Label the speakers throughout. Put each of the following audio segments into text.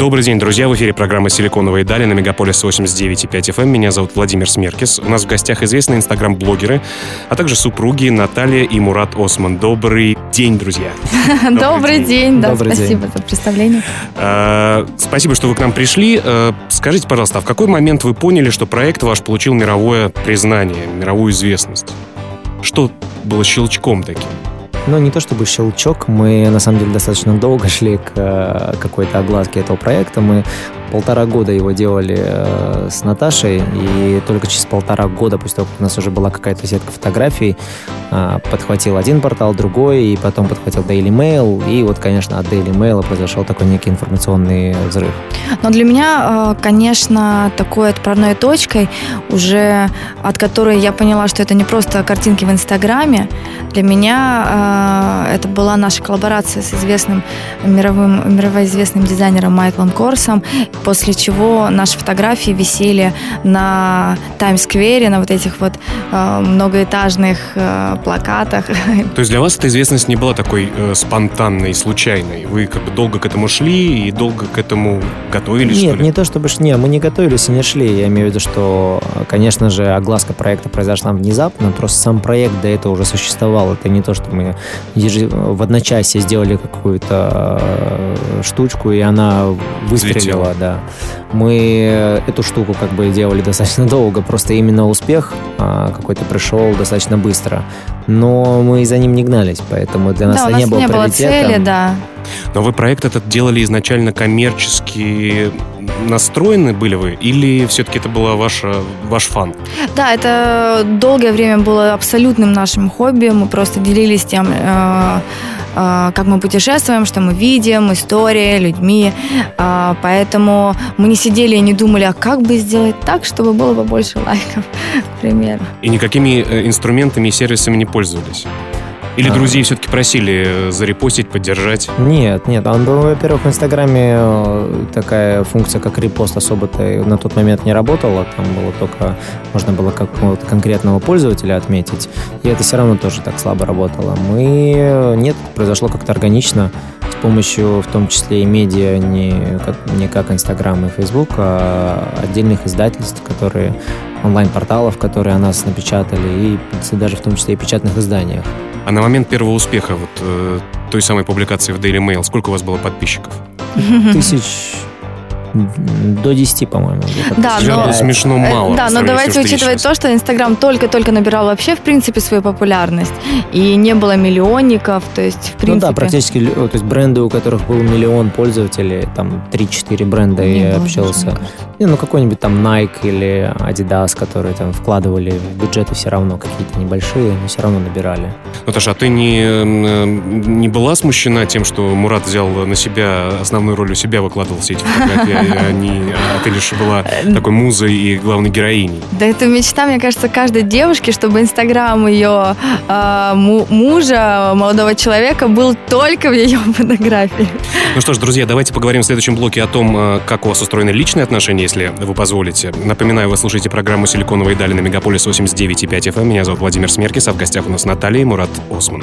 Speaker 1: Добрый день, друзья. В эфире программа «Силиконовые дали» на Мегаполис 89,5 FM. Эм. Меня зовут Владимир Смеркис. У нас в гостях известные инстаграм-блогеры, а также супруги Наталья и Мурат Осман. Добрый день, друзья.
Speaker 2: Добрый день. Да, спасибо за представление.
Speaker 1: А, спасибо, что вы к нам пришли. А, скажите, пожалуйста, а в какой момент вы поняли, что проект ваш получил мировое признание, мировую известность? Что было щелчком таким?
Speaker 3: Ну, не то чтобы щелчок, мы на самом деле достаточно долго шли к э, какой-то огласке этого проекта. Мы полтора года его делали э, с Наташей, и только через полтора года, после того, как у нас уже была какая-то сетка фотографий, э, подхватил один портал, другой, и потом подхватил Daily Mail, и вот, конечно, от Daily Mail произошел такой некий информационный взрыв.
Speaker 2: Но для меня, э, конечно, такой отправной точкой, уже от которой я поняла, что это не просто картинки в Инстаграме, для меня э, это была наша коллаборация с известным мировым, мировоизвестным дизайнером Майклом Корсом, после чего наши фотографии висели на Таймс-сквере, на вот этих вот э, многоэтажных э, плакатах.
Speaker 1: То есть для вас эта известность не была такой э, спонтанной, случайной? Вы как бы долго к этому шли и долго к этому готовились,
Speaker 3: Нет, не то чтобы... Не, мы не готовились и не шли. Я имею в виду, что, конечно же, огласка проекта произошла внезапно, просто сам проект до этого уже существовал. Это не то, что мы в одночасье сделали какую-то э, штучку, и она выстрелила, Взлетела. да. Мы эту штуку как бы делали достаточно долго, просто именно успех а, какой-то пришел достаточно быстро. Но мы за ним не гнались, поэтому для нас
Speaker 2: да,
Speaker 3: это
Speaker 2: не
Speaker 3: было
Speaker 2: не было цели, да.
Speaker 1: Но вы проект этот делали изначально коммерчески настроены были вы или все-таки это был ваша, ваш фан?
Speaker 2: Да, это долгое время было абсолютным нашим хобби. Мы просто делились тем, э, э, как мы путешествуем, что мы видим, история, людьми. Э, поэтому мы не сидели и не думали, а как бы сделать так, чтобы было побольше лайков, к примеру.
Speaker 1: И никакими э, инструментами и сервисами не пользовались? Или а. друзей все-таки просили э, зарепостить, поддержать?
Speaker 3: Нет, нет. Он во-первых, в Инстаграме э, такая функция, как репост, особо-то на тот момент не работала. Там было только, можно было какого-то конкретного пользователя отметить. И это все равно тоже так слабо работало. Мы... Э, нет, произошло как-то органично с помощью, в том числе и медиа, не как, не как Инстаграм и Фейсбук, а отдельных издательств, которые онлайн-порталов, которые о нас напечатали, и даже в том числе и печатных изданиях.
Speaker 1: А на момент первого успеха вот э, той самой публикации в Daily Mail, сколько у вас было подписчиков?
Speaker 3: Тысяч до 10, по-моему.
Speaker 2: Да, но,
Speaker 1: смешно
Speaker 2: э,
Speaker 1: мало.
Speaker 2: Да, но давайте учитывать то, что Инстаграм только-только набирал вообще, в принципе, свою популярность. И не было миллионников, то есть, в принципе...
Speaker 3: Ну да, практически, то есть бренды, у которых был миллион пользователей, там 3-4 бренда не я общался. Не, ну какой-нибудь там Nike или Adidas, которые там вкладывали в бюджеты все равно какие-то небольшие, но все равно набирали.
Speaker 1: Наташа, а ты не, не была смущена тем, что Мурат взял на себя основную роль у себя, выкладывал все эти фотографии? А, не, а ты лишь была такой музой и главной героиней.
Speaker 2: Да это мечта, мне кажется, каждой девушки, чтобы инстаграм ее э, мужа, молодого человека, был только в ее фотографии.
Speaker 1: Ну что ж, друзья, давайте поговорим в следующем блоке о том, а, как у вас устроены личные отношения, если вы позволите. Напоминаю, вы слушаете программу «Силиконовые дали» на Мегаполис 89,5 FM. Эм. Меня зовут Владимир Смеркис, а в гостях у нас Наталья и Мурат Осман.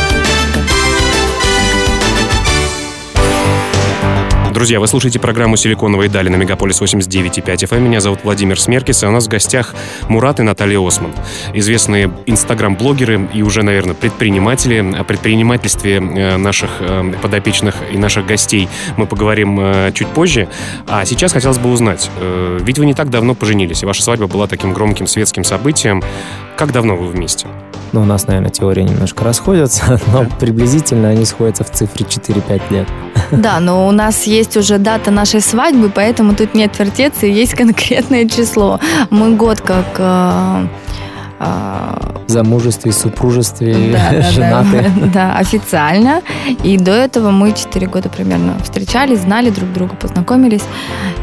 Speaker 1: Друзья, вы слушаете программу «Силиконовые дали» на Мегаполис 89,5 FM. Меня зовут Владимир Смеркис, и у нас в гостях Мурат и Наталья Осман. Известные инстаграм-блогеры и уже, наверное, предприниматели. О предпринимательстве э, наших э, подопечных и наших гостей мы поговорим э, чуть позже. А сейчас хотелось бы узнать, ведь вы не так давно поженились, и ваша свадьба была таким громким светским событием. Как давно вы вместе?
Speaker 3: Ну, у нас, наверное, теории немножко расходятся, но приблизительно они сходятся в цифре 4-5 лет.
Speaker 2: Да, но у нас есть уже дата нашей свадьбы, поэтому тут нет вертеться, есть конкретное число. Мы год как э,
Speaker 3: замужестве, супружестве, да, женаты.
Speaker 2: Да, да, официально. И до этого мы 4 года примерно встречались, знали друг друга, познакомились.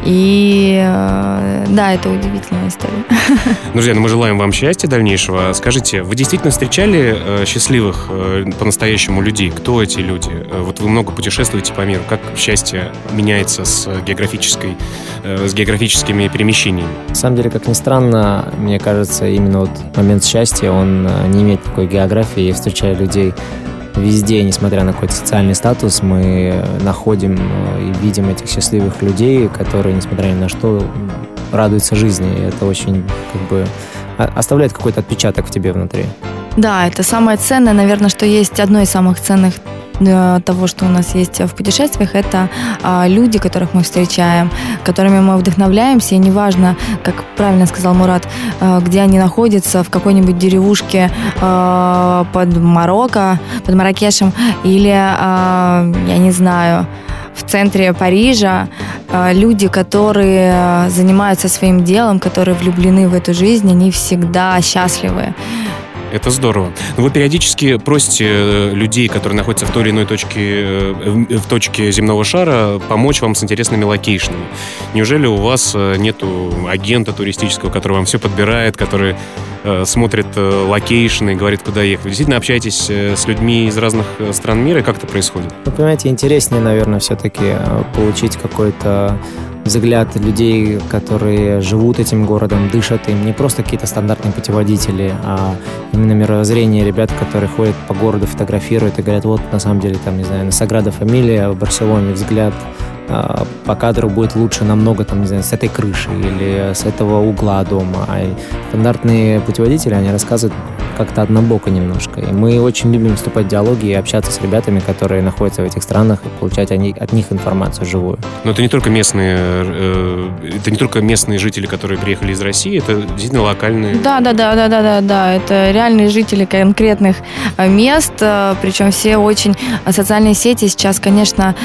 Speaker 2: И э, да, это удивительная история.
Speaker 1: Друзья, ну мы желаем вам счастья дальнейшего. Скажите, вы действительно встречали э, счастливых э, по-настоящему людей? Кто эти люди? Вот вы много путешествуете по миру. Как счастье меняется с географической, с географическими перемещениями?
Speaker 3: На самом деле, как ни странно, мне кажется, именно вот момент счастья, он э, не имеет никакой географии. Я встречаю людей везде, несмотря на какой-то социальный статус, мы находим э, и видим этих счастливых людей, которые, несмотря ни на что, радуются жизни. И это очень как бы оставляет какой-то отпечаток в тебе внутри.
Speaker 2: Да, это самое ценное, наверное, что есть одно из самых ценных того, что у нас есть в путешествиях, это а, люди, которых мы встречаем, которыми мы вдохновляемся, и неважно, как правильно сказал Мурат, а, где они находятся, в какой-нибудь деревушке а, под Марокко, под Маракешем, или, я не знаю, в центре Парижа, люди, которые занимаются своим делом, которые влюблены в эту жизнь, они всегда счастливы.
Speaker 1: Это здорово. Но вы периодически просите э, людей, которые находятся в той или иной точке, э, в точке земного шара, помочь вам с интересными локейшнами. Неужели у вас э, нету агента туристического, который вам все подбирает, который смотрит локейшны и говорит, куда ехать? Вы действительно общаетесь с людьми из разных стран мира, как это происходит?
Speaker 3: Вы понимаете, интереснее, наверное, все-таки получить какой-то взгляд людей, которые живут этим городом, дышат им, не просто какие-то стандартные путеводители, а именно мировоззрение ребят, которые ходят по городу, фотографируют и говорят, вот на самом деле там, не знаю, на Саграда Фамилия в Барселоне взгляд по кадру будет лучше намного, там, не знаю, с этой крыши или с этого угла дома. А стандартные путеводители, они рассказывают как-то однобоко немножко. И мы очень любим вступать в диалоги и общаться с ребятами, которые находятся в этих странах, и получать от них информацию живую.
Speaker 1: Но это не только местные, э, это не только местные жители, которые приехали из России, это действительно локальные.
Speaker 2: Да, да, да, да, да, да, да. Это реальные жители конкретных э, мест, э, причем все очень социальные сети сейчас, конечно,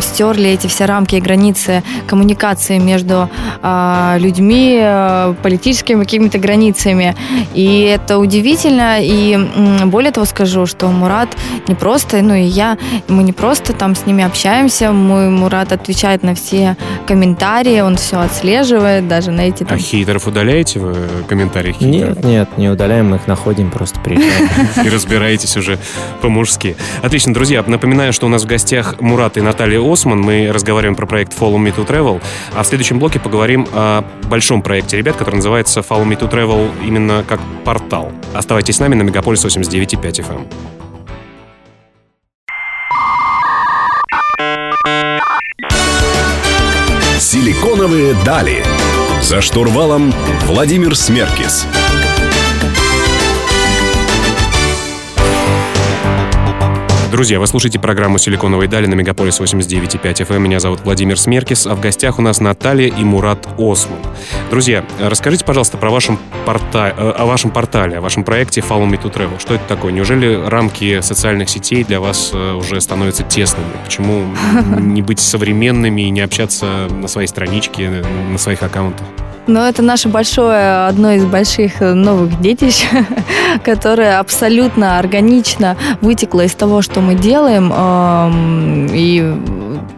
Speaker 2: стерли стерли эти все рамки и границы коммуникации между э, людьми, э, политическими какими-то границами. И это удивительно. И э, более того скажу, что Мурат не просто, ну и я, мы не просто там с ними общаемся, мой Мурат отвечает на все комментарии, он все отслеживает, даже на эти...
Speaker 1: Там... А хейтеров удаляете вы комментарии
Speaker 3: хейтеров? Нет, нет, не удаляем, мы их находим, просто приезжаем.
Speaker 1: И разбираетесь уже по-мужски. Отлично, друзья, напоминаю, что у нас в гостях Мурат и Наталья Осман. Мы мы разговариваем про проект Follow Me to Travel, а в следующем блоке поговорим о большом проекте ребят, который называется Follow Me to Travel именно как портал. Оставайтесь с нами на Мегаполис 89.5 FM.
Speaker 4: Силиконовые дали. За штурвалом Владимир Смеркис.
Speaker 1: Друзья, вы слушаете программу «Силиконовые дали» на Мегаполис 89.5 FM. Меня зовут Владимир Смеркис, а в гостях у нас Наталья и Мурат Осман. Друзья, расскажите, пожалуйста, про вашем порта... Э, о вашем портале, о вашем проекте Follow Me to Travel. Что это такое? Неужели рамки социальных сетей для вас э, уже становятся тесными? Почему не быть современными и не общаться на своей страничке, на своих аккаунтах?
Speaker 2: Но это наше большое, одно из больших новых детищ, которое абсолютно органично вытекло из того, что мы делаем. И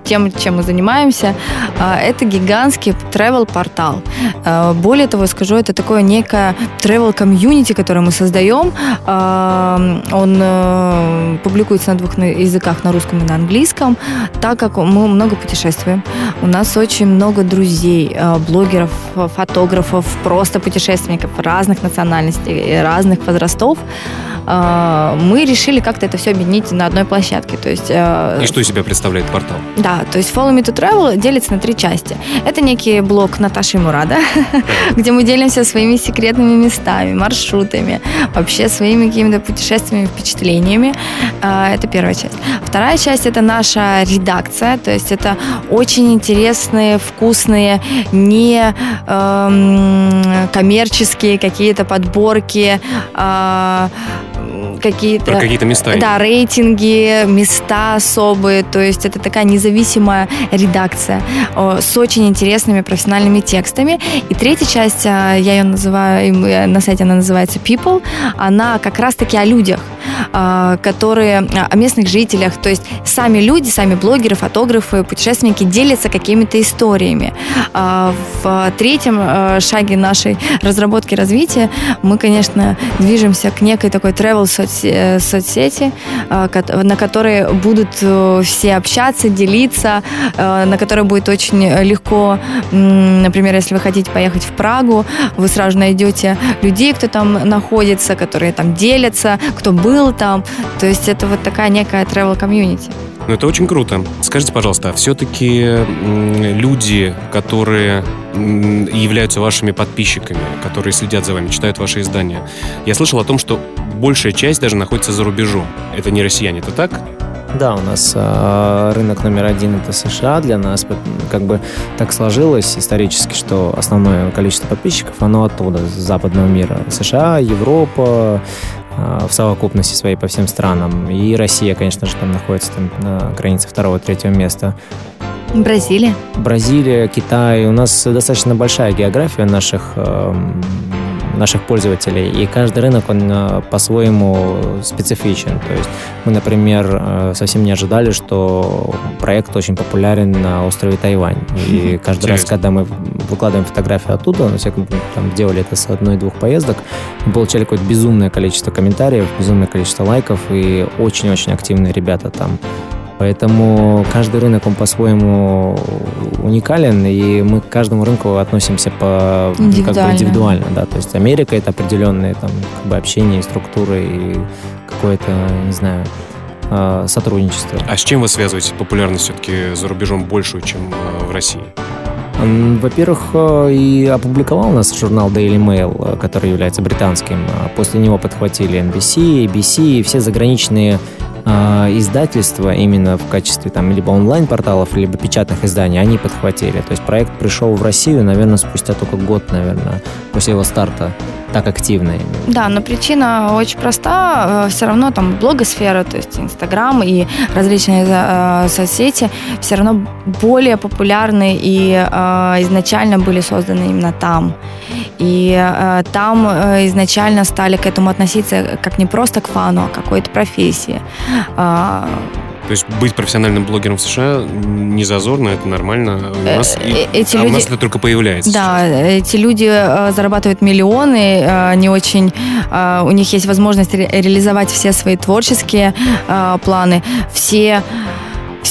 Speaker 2: тем, чем мы занимаемся, а, это гигантский travel портал. А, более того, скажу, это такое некое travel комьюнити, которое мы создаем. А, он э, публикуется на двух языках, на русском и на английском, так как мы много путешествуем. У нас очень много друзей, блогеров, фотографов, просто путешественников разных национальностей, разных возрастов. Мы решили как-то это все объединить на одной площадке. То есть,
Speaker 1: э, и что из себя представляет портал?
Speaker 2: Да, то есть Follow Me to Travel делится на три части. Это некий блок Наташи Мурада, где мы делимся своими секретными местами, маршрутами, вообще своими какими-то путешествиями, впечатлениями. А, это первая часть. Вторая часть – это наша редакция, то есть это очень интересные, вкусные, не эм, коммерческие какие-то подборки, э, какие-то...
Speaker 1: Про какие-то места.
Speaker 2: Да, рейтинги, места особые. То есть это такая независимая редакция с очень интересными профессиональными текстами. И третья часть, я ее называю, на сайте она называется People, она как раз-таки о людях, которые, о местных жителях. То есть сами люди, сами блогеры, фотографы, путешественники делятся какими-то историями. В третьем шаге нашей разработки развития мы, конечно, движемся к некой такой travel э, соцсети, э, на которой будут э, все общаться, делиться, на которой будет очень легко, например, если вы хотите поехать в Прагу, вы сразу найдете людей, кто там находится, которые там делятся, кто был там. То есть это вот такая некая travel community.
Speaker 1: Ну, это очень круто. Скажите, пожалуйста, а все-таки люди, которые являются вашими подписчиками, которые следят за вами, читают ваши издания, я слышал о том, что большая часть даже находится за рубежом. Это не россияне, это так?
Speaker 3: Да, у нас э, рынок номер один это США. Для нас как бы так сложилось исторически, что основное количество подписчиков оно оттуда, с западного мира. США, Европа, в совокупности своей по всем странам. И Россия, конечно же, там находится там, на границе второго-третьего места.
Speaker 2: Бразилия?
Speaker 3: Бразилия, Китай. У нас достаточно большая география наших эм, наших пользователей, и каждый рынок, он э, по-своему специфичен. То есть мы, например, э, совсем не ожидали, что проект очень популярен на острове Тайвань. И каждый раз, когда мы выкладываем фотографии оттуда, на всяком там делали это с одной-двух поездок, мы получали какое-то безумное количество комментариев, безумное количество лайков, и очень-очень активные ребята там. Поэтому каждый рынок, он по-своему уникален, и мы к каждому рынку относимся по
Speaker 2: индивидуально.
Speaker 3: Как бы индивидуально да. То есть Америка — это определенные там, как бы общение, структуры и какое-то, не знаю, а, сотрудничество.
Speaker 1: А с чем вы связываете популярность все-таки за рубежом большую, чем а, в России?
Speaker 3: Во-первых, э, и опубликовал нас журнал Daily Mail, который является британским. После него подхватили NBC, ABC и все заграничные э, издательства именно в качестве там либо онлайн-порталов, либо печатных изданий, они подхватили. То есть проект пришел в Россию, наверное, спустя только год, наверное, после его старта так активно.
Speaker 2: Да, но причина очень проста. Э, все равно там блогосфера, то есть Инстаграм и различные э, соцсети все равно более популярны и э, изначально были созданы именно там. И э, там э, изначально стали к этому относиться как не просто к фану, а к какой-то профессии. Э,
Speaker 1: то есть быть профессиональным блогером в США не зазорно, это нормально. У э, нас, э, эти а люди... у нас это только появляется.
Speaker 2: Да, сейчас. эти люди э, зарабатывают миллионы, они очень, у них есть возможность реализовать все свои творческие планы, все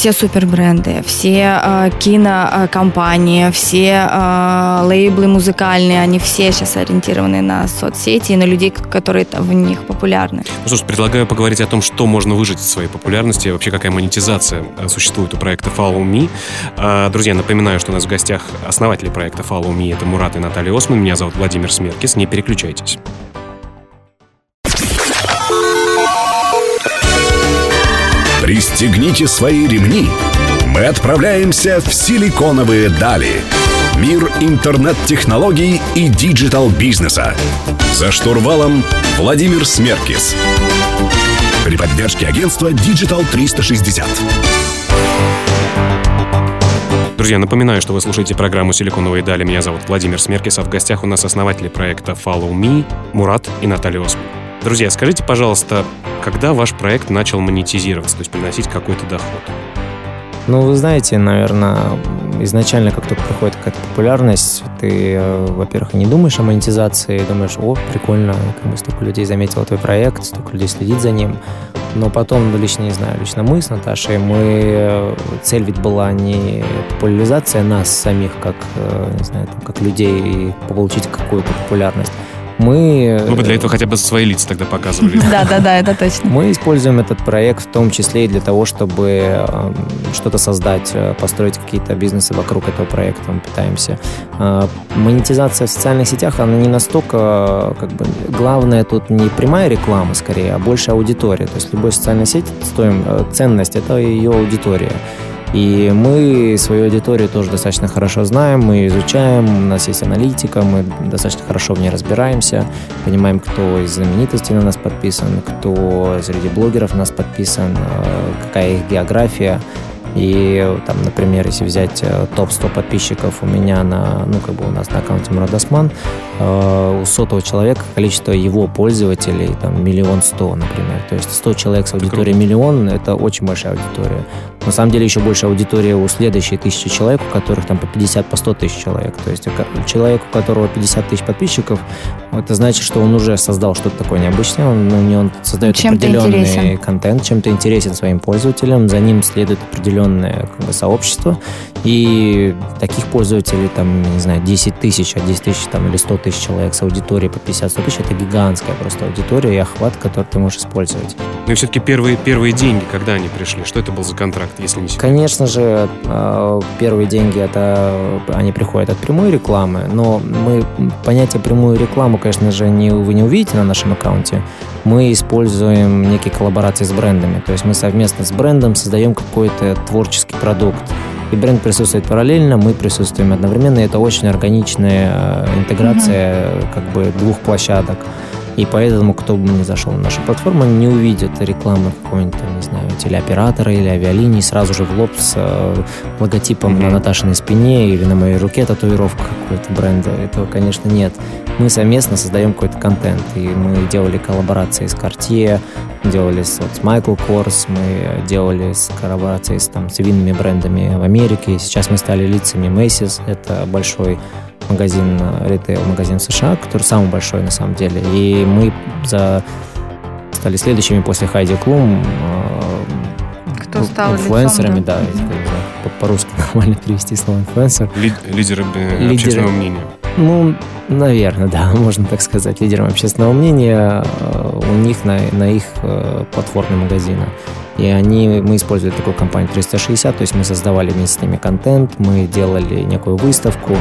Speaker 2: все супербренды, все э, кинокомпании, все э, лейблы музыкальные, они все сейчас ориентированы на соцсети и на людей, которые в них популярны.
Speaker 1: Ну что ж, предлагаю поговорить о том, что можно выжить из своей популярности, вообще какая монетизация э, существует у проекта Follow Me. Э, друзья, напоминаю, что у нас в гостях основатели проекта Follow Me, это Мурат и Наталья Осман, меня зовут Владимир Смеркис, не переключайтесь.
Speaker 4: Пристегните свои ремни. Мы отправляемся в силиконовые дали. Мир интернет-технологий и диджитал-бизнеса. За штурвалом Владимир Смеркис. При поддержке агентства Digital 360.
Speaker 1: Друзья, напоминаю, что вы слушаете программу «Силиконовые дали». Меня зовут Владимир Смеркис, а в гостях у нас основатели проекта Follow Me, Мурад и Наталья Османн. Друзья, скажите, пожалуйста, когда ваш проект начал монетизироваться, то есть приносить какой-то доход?
Speaker 3: Ну, вы знаете, наверное, изначально, как только приходит какая-то популярность, ты, э, во-первых, не думаешь о монетизации, думаешь, о, прикольно, как бы столько людей заметило твой проект, столько людей следит за ним. Но потом, ну, лично, не знаю, лично мы с Наташей, мы, э, цель ведь была не популяризация нас самих, как, э, не знаю, там, как людей, и получить какую-то популярность, мы...
Speaker 1: Вы бы для этого хотя бы свои лица тогда показывали.
Speaker 2: Да, да, да, это точно.
Speaker 3: Мы используем этот проект в том числе и для того, чтобы эм, что-то создать, э, построить какие-то бизнесы вокруг этого проекта. Мы пытаемся. Э, монетизация в социальных сетях, она не настолько, как бы, главное тут не прямая реклама скорее, а больше аудитория. То есть любой социальной сеть стоим, э, ценность – это ее аудитория. И мы свою аудиторию тоже достаточно хорошо знаем, мы изучаем, у нас есть аналитика, мы достаточно хорошо в ней разбираемся, понимаем, кто из знаменитостей на нас подписан, кто среди блогеров на нас подписан, э, какая их география. И там, например, если взять э, топ-100 подписчиков у меня на, ну, как бы у нас на аккаунте Мурат Осман, э, у сотого человека количество его пользователей там миллион сто, например. То есть 100 человек с аудиторией миллион – это очень большая аудитория. На самом деле еще больше аудитория у следующей тысячи человек, у которых там по 50, по 100 тысяч человек. То есть человек, у которого 50 тысяч подписчиков, это значит, что он уже создал что-то такое необычное, он, ну, он создает чем определенный контент, чем-то интересен своим пользователям, за ним следует определенное как бы, сообщество, и таких пользователей, там, не знаю, 10 тысяч, а 10 тысяч там, или 100 тысяч человек с аудиторией по 50-100 тысяч, это гигантская просто аудитория и охват, который ты можешь использовать.
Speaker 1: Ну и все-таки первые, первые деньги, когда они пришли? Что это был за контракт, если не секрет?
Speaker 3: Конечно же, э, первые деньги, это они приходят от прямой рекламы, но мы понятие прямую рекламу, конечно же, не, вы не увидите на нашем аккаунте. Мы используем некие коллаборации с брендами, то есть мы совместно с брендом создаем какой-то творческий продукт и бренд присутствует параллельно, мы присутствуем одновременно. И это очень органичная э, интеграция mm-hmm. как бы двух площадок. И поэтому, кто бы ни зашел на нашу платформу, не увидит рекламы какого-нибудь, не знаю, телеоператора или авиалинии сразу же в лоб с э, логотипом mm-hmm. на Наташиной спине или на моей руке татуировка какой-то бренда. Этого, конечно, нет. Мы совместно создаем какой-то контент. И мы делали коллаборации с Cartier, делали с, вот, с Michael Kors, мы делали с коллаборации с, там, с винными брендами в Америке. Сейчас мы стали лицами Macy's. Это большой магазин, э, ритейл-магазин США, который самый большой на самом деле. И мы за стали следующими после Хайди Клум
Speaker 2: э, кто стал
Speaker 3: инфлюенсерами, лицом, да, да по-русски нормально перевести слово инфлюенсер.
Speaker 1: Лидеры, э, Лидеры общественного мнения.
Speaker 3: Ну, наверное, да, можно так сказать, лидером общественного мнения у них на, на их платформе магазина. И они, мы использовали такую компанию 360, то есть мы создавали вместе с ними контент, мы делали некую выставку,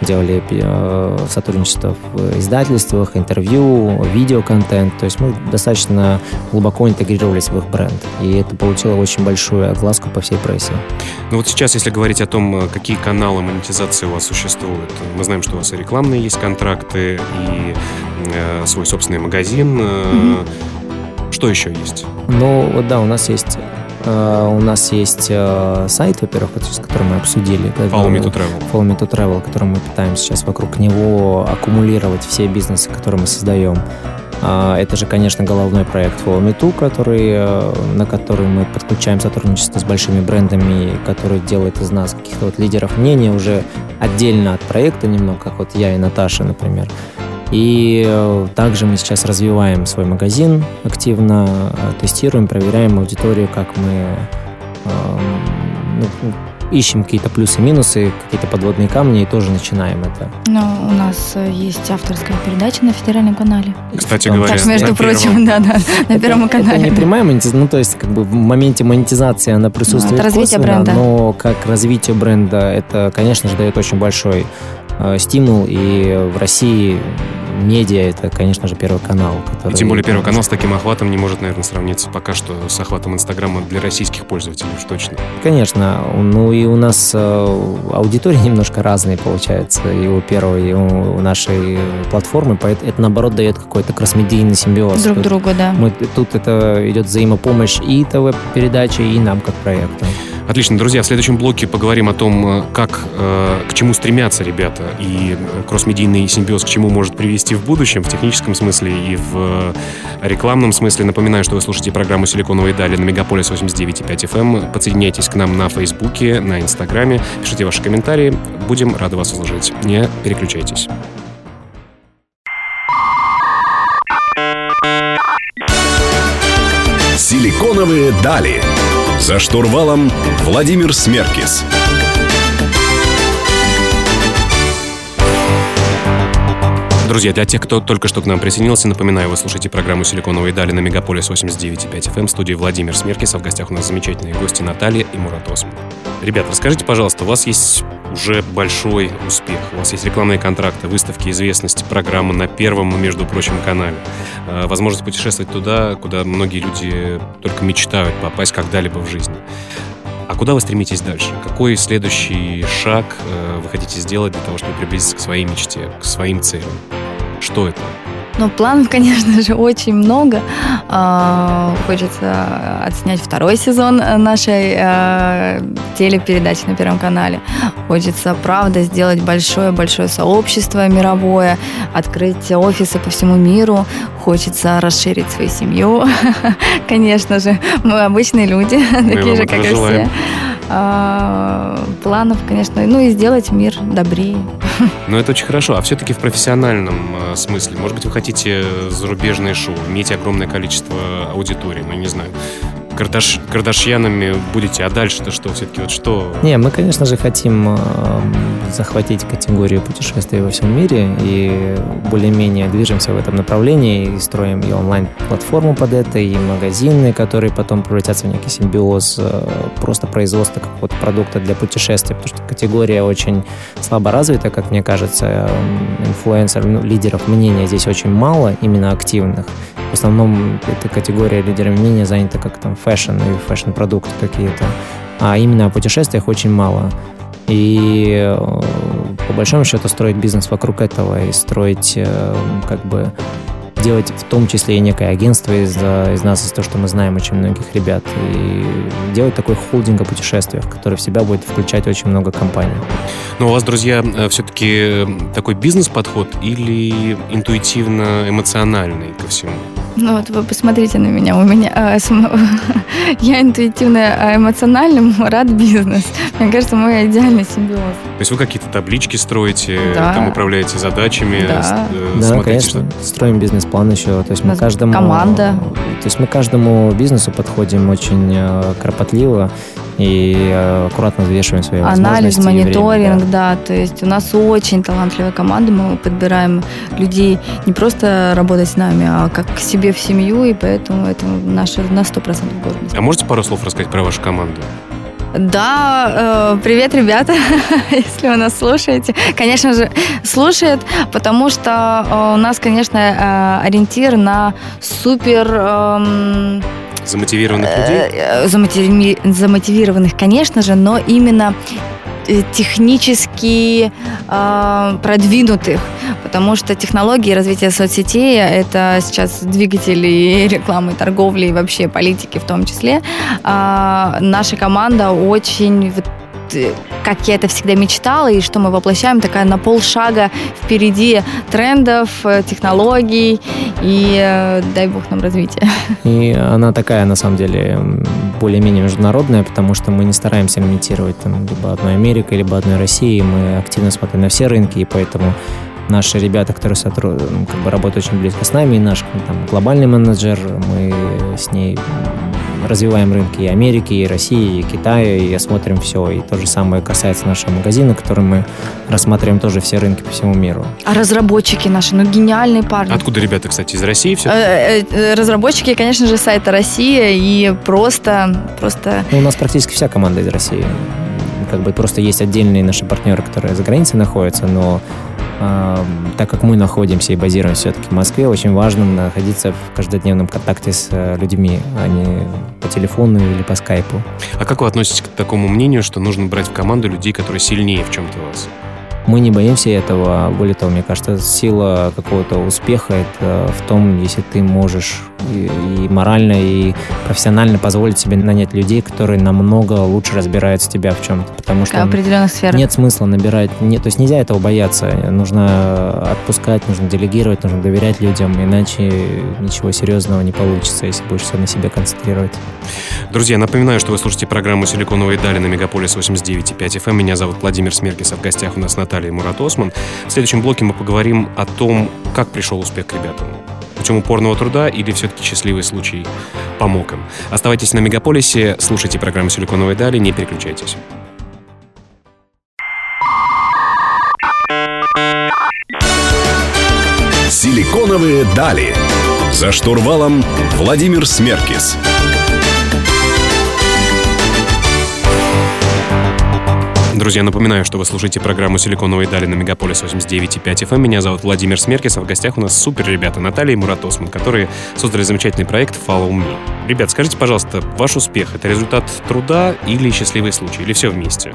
Speaker 3: делали э, сотрудничество в издательствах, интервью, видеоконтент. То есть мы достаточно глубоко интегрировались в их бренд. И это получило очень большую огласку по всей прессе.
Speaker 1: Ну вот сейчас, если говорить о том, э, какие каналы монетизации у вас существуют, мы знаем, что у вас и рекламные есть контракты, и э, свой собственный магазин. Mm-hmm. Что еще есть?
Speaker 3: Ну, вот да, у нас есть у нас есть uh, сайт, во-первых, с которым мы обсудили.
Speaker 1: Follow Me to Travel.
Speaker 3: Follow Me to Travel, который мы пытаемся сейчас вокруг него аккумулировать все бизнесы, которые мы создаем. Uh, это же, конечно, головной проект Follow который, на который мы подключаем сотрудничество с большими брендами, который делает из нас каких-то вот лидеров мнения уже отдельно от проекта немного, как вот я и Наташа, например. И э, также мы сейчас развиваем свой магазин активно, э, тестируем, проверяем аудиторию, как мы эм, ну, ищем какие-то плюсы минусы, какие-то подводные камни и тоже начинаем это.
Speaker 2: Но у нас э, есть авторская передача на федеральном канале.
Speaker 1: Кстати говоря,
Speaker 2: так, между прочим, да, да, на первом канале.
Speaker 3: Это не прямая монетизация, ну то есть как бы в моменте монетизации она присутствует
Speaker 2: это развитие бренда.
Speaker 3: но как развитие бренда это, конечно же, дает очень большой стимул, и в России медиа это, конечно же, Первый канал.
Speaker 1: Который... И тем более Первый канал с таким охватом не может, наверное, сравниться пока что с охватом Инстаграма для российских пользователей уж точно.
Speaker 3: Конечно. Ну и у нас э, аудитория немножко разные получается и у первой, и у нашей платформы, поэтому это, наоборот, дает какой-то кросс-медийный симбиоз.
Speaker 2: Друг другу, да.
Speaker 3: Мы, тут это идет взаимопомощь и ТВ-передачи, и нам как проекту.
Speaker 1: Отлично, друзья, в следующем блоке поговорим о том, э, как, э, к чему стремятся ребята и кросс-медийный симбиоз к чему может привести в будущем, в техническом смысле и в э, рекламном смысле. Напоминаю, что вы слушаете программу «Силиконовые дали» на Мегаполис 89.5 FM. Эм. Подсоединяйтесь к нам на Фейсбуке, на Инстаграме, пишите ваши комментарии. Будем рады вас услышать. Не переключайтесь.
Speaker 4: «Силиконовые дали». За штурвалом Владимир Смеркис.
Speaker 1: Друзья, для тех, кто только что к нам присоединился, напоминаю, вы слушаете программу «Силиконовые дали» на Мегаполис 89.5 FM. В студии Владимир Смеркис, а в гостях у нас замечательные гости Наталья и Мурат Осман. Ребят, расскажите, пожалуйста, у вас есть уже большой успех. У вас есть рекламные контракты, выставки известности, программы на первом, между прочим, канале. Э, возможность путешествовать туда, куда многие люди только мечтают попасть когда-либо в жизни. А куда вы стремитесь дальше? Какой следующий шаг э, вы хотите сделать для того, чтобы приблизиться к своей мечте, к своим целям? Что это?
Speaker 2: Ну, планов, конечно же, очень много. А, хочется отснять второй сезон нашей а, телепередачи на Первом канале. Хочется, правда, сделать большое-большое сообщество мировое, открыть офисы по всему миру. Хочется расширить свою семью. Конечно же, мы обычные люди, такие же, как и все. А, планов, конечно, ну и сделать мир добрее.
Speaker 1: Ну, это очень хорошо. А все-таки в профессиональном э, смысле, может быть, вы хотите зарубежные шоу, иметь огромное количество аудитории, ну, не знаю, Кардаш, Кардашьянами будете, а дальше-то что все-таки? Вот что?
Speaker 3: Не, мы, конечно же, хотим э, захватить категорию путешествий во всем мире и более-менее движемся в этом направлении и строим и онлайн-платформу под это, и магазины, которые потом превратятся в некий симбиоз э, просто производства какого-то продукта для путешествий, потому что категория очень слабо развита, как мне кажется, инфлюенсеров, ну, лидеров мнения здесь очень мало, именно активных. В основном эта категория лидеров мнения занята как там fashion и fashion-продукты какие-то. А именно о путешествиях очень мало. И э, по большому счету строить бизнес вокруг этого и строить э, как бы делать в том числе и некое агентство из, из нас, из того, что мы знаем очень многих ребят, и делать такой холдинг о путешествиях, который в себя будет включать очень много компаний.
Speaker 1: Но у вас, друзья, э, все-таки такой бизнес-подход или интуитивно-эмоциональный ко всему?
Speaker 2: Ну вот вы посмотрите на меня. У меня э, см... я интуитивно а эмоциональным рад бизнес. Мне кажется, мой идеальный симбиоз.
Speaker 1: То есть вы какие-то таблички строите, да. там управляете задачами,
Speaker 3: да, э, да конечно. Что... Строим бизнес-план еще. То есть мы каждому
Speaker 2: команда.
Speaker 3: То есть мы каждому бизнесу подходим очень э, кропотливо и э, аккуратно взвешиваем свои
Speaker 2: Анализ, мониторинг, время, да. да. То есть у нас очень талантливая команда, мы подбираем людей не просто работать с нами, а как к себе в семью, и поэтому это наша на 100% гордость.
Speaker 1: А можете пару слов рассказать про вашу команду?
Speaker 2: Да, э, привет, ребята, если вы нас слушаете. Конечно же, слушает, потому что э, у нас, конечно, э, ориентир на супер... Э,
Speaker 1: Замотивированных людей? Э,
Speaker 2: замотиви... Замотивированных, конечно же, но именно э, технически э, продвинутых, потому что технологии развития соцсетей это сейчас двигатели рекламы, торговли и вообще политики в том числе. Э, наша команда очень как я это всегда мечтала, и что мы воплощаем, такая на полшага впереди трендов, э, технологий, и э, дай бог нам развития.
Speaker 3: И она такая, на самом деле, более-менее международная, потому что мы не стараемся имитировать там либо одной Америкой, либо одной Россией, мы активно смотрим на все рынки, и поэтому наши ребята, которые сотруд... как бы работают очень близко с нами, и наш там, глобальный менеджер, мы с ней развиваем рынки и Америки, и России, и Китая, и осмотрим все. И то же самое касается нашего магазина, который мы рассматриваем тоже все рынки по всему миру.
Speaker 2: А разработчики наши, ну гениальные парни.
Speaker 1: Откуда ребята, кстати, из России все?
Speaker 2: Э, э, разработчики, конечно же, сайта Россия и просто, просто...
Speaker 3: Ну, у нас практически вся команда из России. Как бы просто есть отдельные наши партнеры, которые за границей находятся, но так как мы находимся и базируемся все-таки в Москве, очень важно находиться в каждодневном контакте с э, людьми, а не по телефону или по скайпу.
Speaker 1: А как вы относитесь к такому мнению, что нужно брать в команду людей, которые сильнее в чем-то вас?
Speaker 3: Мы не боимся этого. Более того, мне кажется, сила какого-то успеха это в том, если ты можешь и, и морально, и профессионально позволить себе нанять людей, которые намного лучше разбираются тебя в чем-то. Потому что
Speaker 2: определенных сферах.
Speaker 3: нет смысла набирать. Нет, то есть нельзя этого бояться. Нужно отпускать, нужно делегировать, нужно доверять людям, иначе ничего серьезного не получится, если будешь все на себе концентрировать.
Speaker 1: Друзья, напоминаю, что вы слушаете программу «Силиконовые дали» на Мегаполис 89.5 FM. Эм. Меня зовут Владимир Смеркис, а в гостях у нас Наталья Натальей Мурат Осман. В следующем блоке мы поговорим о том, как пришел успех к ребятам. Путем упорного труда или все-таки счастливый случай помог им. Оставайтесь на Мегаполисе, слушайте программу «Силиконовые дали», не переключайтесь.
Speaker 4: «Силиконовые дали». За штурвалом Владимир Смеркис.
Speaker 1: Друзья, напоминаю, что вы слушаете программу «Силиконовые дали» на Мегаполис 89.5 FM. Эм. Меня зовут Владимир Смеркис, а в гостях у нас супер ребята Наталья и Мурат Осман, которые создали замечательный проект «Follow Me». Ребят, скажите, пожалуйста, ваш успех — это результат труда или счастливый случай, или все вместе?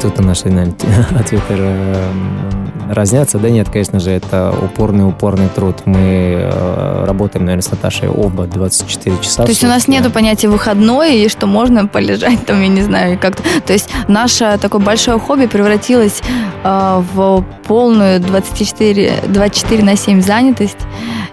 Speaker 3: Тут наши наверное, ответы э, разнятся. Да нет, конечно же, это упорный-упорный труд. Мы э, работаем, наверное, с Наташей оба 24 часа.
Speaker 2: То есть у нас нету понятия выходной, и что можно полежать там, я не знаю, как-то. То есть наше такое большое хобби превратилось э, в полную 24, 24 на 7 занятость.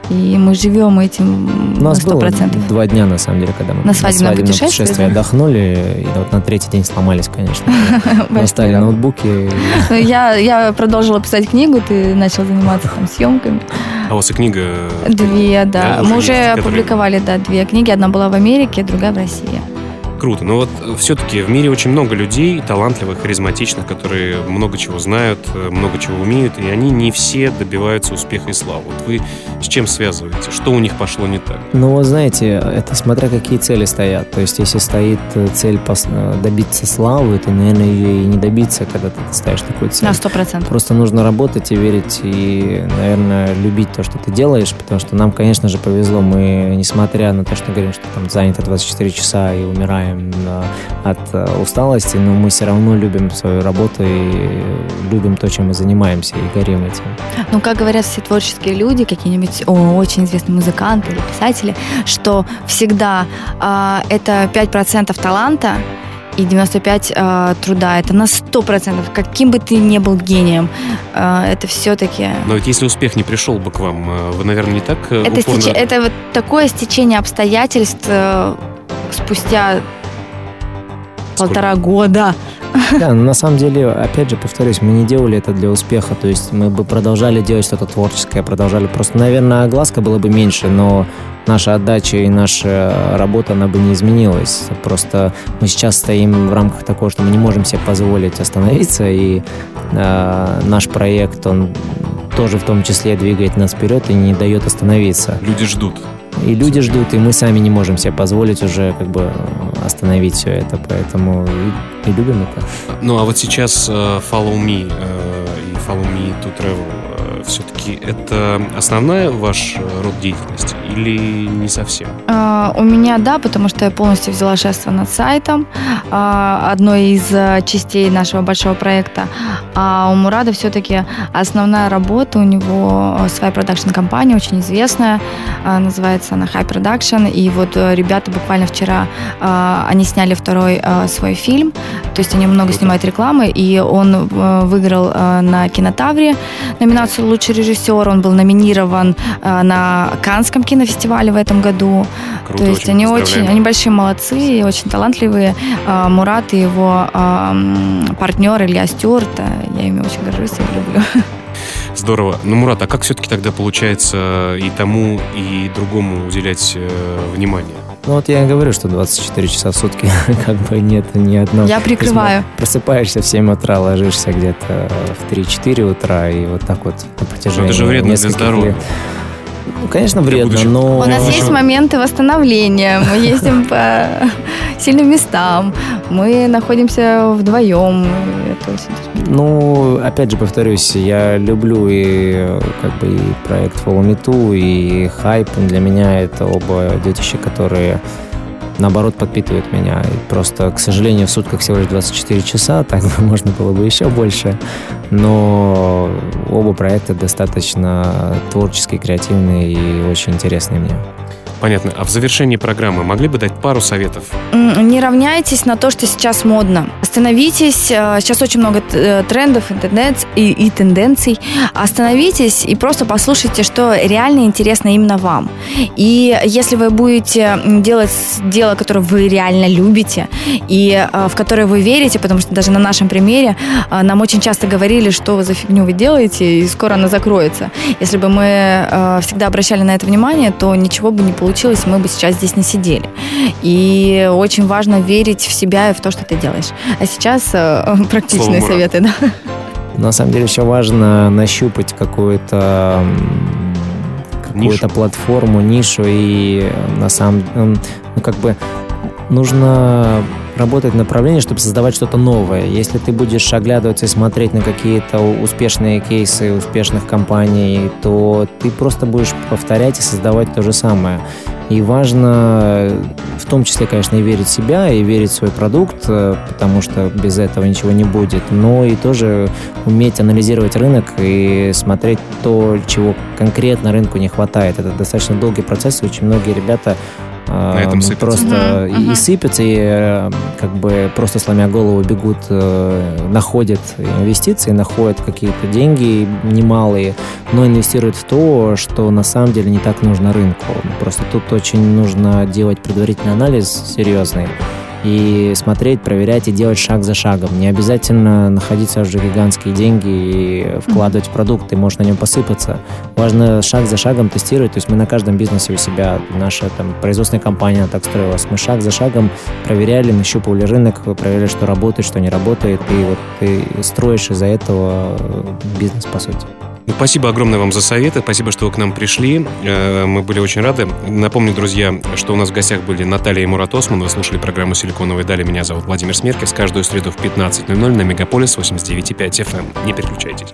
Speaker 2: И мы живем этим
Speaker 3: У нас на 100%. было два дня, на самом деле, когда мы
Speaker 2: на свадебном, на свадебном путешествии, путешествии
Speaker 3: отдохнули, и вот на третий день сломались, конечно. Оставили ноутбуки.
Speaker 2: Ну, я, я продолжила писать книгу, ты начал заниматься там съемками.
Speaker 1: А у вас и книга?
Speaker 2: Две, да. Мы уже опубликовали, да, две книги. Одна была в Америке, другая в России
Speaker 1: круто. Но вот э, все-таки в мире очень много людей, талантливых, харизматичных, которые много чего знают, э, много чего умеют, и они не все добиваются успеха и славы. Вот вы с чем связываете? Что у них пошло не так?
Speaker 3: Ну, вот знаете, это смотря какие цели стоят. То есть, если стоит э, цель добиться славы, то, наверное, ее и не добиться, когда ты ставишь такую цель.
Speaker 2: На сто процентов.
Speaker 3: Просто нужно работать и верить, и, наверное, любить то, что ты делаешь, потому что нам, конечно же, повезло. Мы, несмотря на то, что говорим, что там занято 24 часа и умираем страдаем от э, усталости, но мы все равно любим свою работу и любим то, чем мы занимаемся, и горим этим.
Speaker 2: Ну, как говорят все творческие люди, какие-нибудь о, очень известные музыканты или писатели, что всегда э, это 5% таланта, и 95 э, труда. Это на 100%. Каким бы ты ни был гением, э, это все-таки...
Speaker 1: Но ведь если успех не пришел бы к вам, э, вы, наверное, не так
Speaker 2: э, это,
Speaker 1: упорно...
Speaker 2: стеч... это вот такое стечение обстоятельств э, спустя полтора года.
Speaker 3: Да, но на самом деле, опять же, повторюсь, мы не делали это для успеха, то есть мы бы продолжали делать что-то творческое, продолжали просто, наверное, огласка было бы меньше, но наша отдача и наша работа, она бы не изменилась. Просто мы сейчас стоим в рамках такого, что мы не можем себе позволить остановиться, и э, наш проект, он тоже в том числе двигает нас вперед и не дает остановиться.
Speaker 1: Люди ждут.
Speaker 3: И люди ждут, и мы сами не можем себе позволить уже как бы остановить все это, поэтому и, и любим это.
Speaker 1: Ну а вот сейчас uh, Follow Me uh, и Follow Me to Travel все-таки это основная ваш э, род деятельности или не совсем?
Speaker 2: А, у меня да, потому что я полностью взяла шефство над сайтом, а, одной из э, частей нашего большого проекта. А у Мурада все-таки основная работа, у него своя продакшн-компания, очень известная, а, называется она High Production, и вот э, ребята буквально вчера, а, они сняли второй свой фильм, то есть они много снимают рекламы, и он выиграл на Кинотавре номинацию лучший режиссер, он был номинирован э, на Канском кинофестивале в этом году.
Speaker 1: Круто,
Speaker 2: То есть
Speaker 1: очень
Speaker 2: они очень, они большие молодцы, очень талантливые. Э, Мурат и его э, партнер Илья Стюарт, я ими очень горжусь и люблю.
Speaker 1: Здорово. Ну, Мурат, а как все-таки тогда получается и тому, и другому уделять э, внимание?
Speaker 3: Ну вот я и говорю, что 24 часа в сутки как бы нет ни одного.
Speaker 2: Я прикрываю.
Speaker 3: Просыпаешься в 7 утра, ложишься где-то в 3-4 утра и вот так вот на протяжении
Speaker 1: Это же вредно для здоровья. Лет.
Speaker 3: Ну, конечно, вредно, но...
Speaker 2: У нас есть моменты восстановления. Мы ездим по сильным местам. Мы находимся вдвоем.
Speaker 3: Ну, опять же, повторюсь, я люблю и как бы и проект Follow Me Too, и Hype. Для меня это оба детища, которые наоборот, подпитывает меня. И просто, к сожалению, в сутках всего лишь 24 часа, так бы можно было бы еще больше. Но оба проекта достаточно творческие, креативные и очень интересные мне.
Speaker 1: Понятно. А в завершении программы могли бы дать пару советов?
Speaker 2: Не равняйтесь на то, что сейчас модно. Остановитесь. Э, сейчас очень много э, трендов интернет и, и тенденций. Остановитесь и просто послушайте, что реально интересно именно вам. И если вы будете делать дело, которое вы реально любите и э, в которое вы верите, потому что даже на нашем примере нам очень часто говорили, что вы за фигню вы делаете, и скоро она закроется. Если бы мы всегда обращали на это внимание, то ничего бы не получилось получилось, мы бы сейчас здесь не сидели. И очень важно верить в себя и в то, что ты делаешь. А сейчас э, практичные Слово советы, да.
Speaker 3: На самом деле еще важно нащупать какую-то какую-то платформу, нишу и на самом ну как бы нужно работать в направлении, чтобы создавать что-то новое. Если ты будешь оглядываться и смотреть на какие-то успешные кейсы успешных компаний, то ты просто будешь повторять и создавать то же самое. И важно в том числе, конечно, и верить в себя, и верить в свой продукт, э, потому что без этого ничего не будет, но и тоже уметь анализировать рынок и смотреть то, чего конкретно рынку не хватает. Это достаточно долгий процесс, и очень многие ребята
Speaker 1: на этом сыпятся.
Speaker 3: Просто угу, и, угу. сыпятся, и э, как бы просто сломя голову бегут, э, находят инвестиции, находят какие-то деньги немалые, но инвестируют в то, что на самом деле не так нужно рынку. Просто тут очень нужно делать предварительный анализ серьезный и смотреть, проверять и делать шаг за шагом. Не обязательно находиться уже гигантские деньги и вкладывать в продукт, ты можешь на нем посыпаться. Важно шаг за шагом тестировать, то есть мы на каждом бизнесе у себя, наша там производственная компания так строилась, мы шаг за шагом проверяли, нащупывали рынок, проверяли, что работает, что не работает, и вот ты строишь из-за этого бизнес, по сути.
Speaker 1: Ну, спасибо огромное вам за советы, спасибо, что вы к нам пришли. Э, мы были очень рады. Напомню, друзья, что у нас в гостях были Наталья и Мурат Осман. Вы слушали программу «Силиконовые дали». Меня зовут Владимир Смеркис. Каждую среду в 15.00 на Мегаполис 89.5 FM. Не переключайтесь.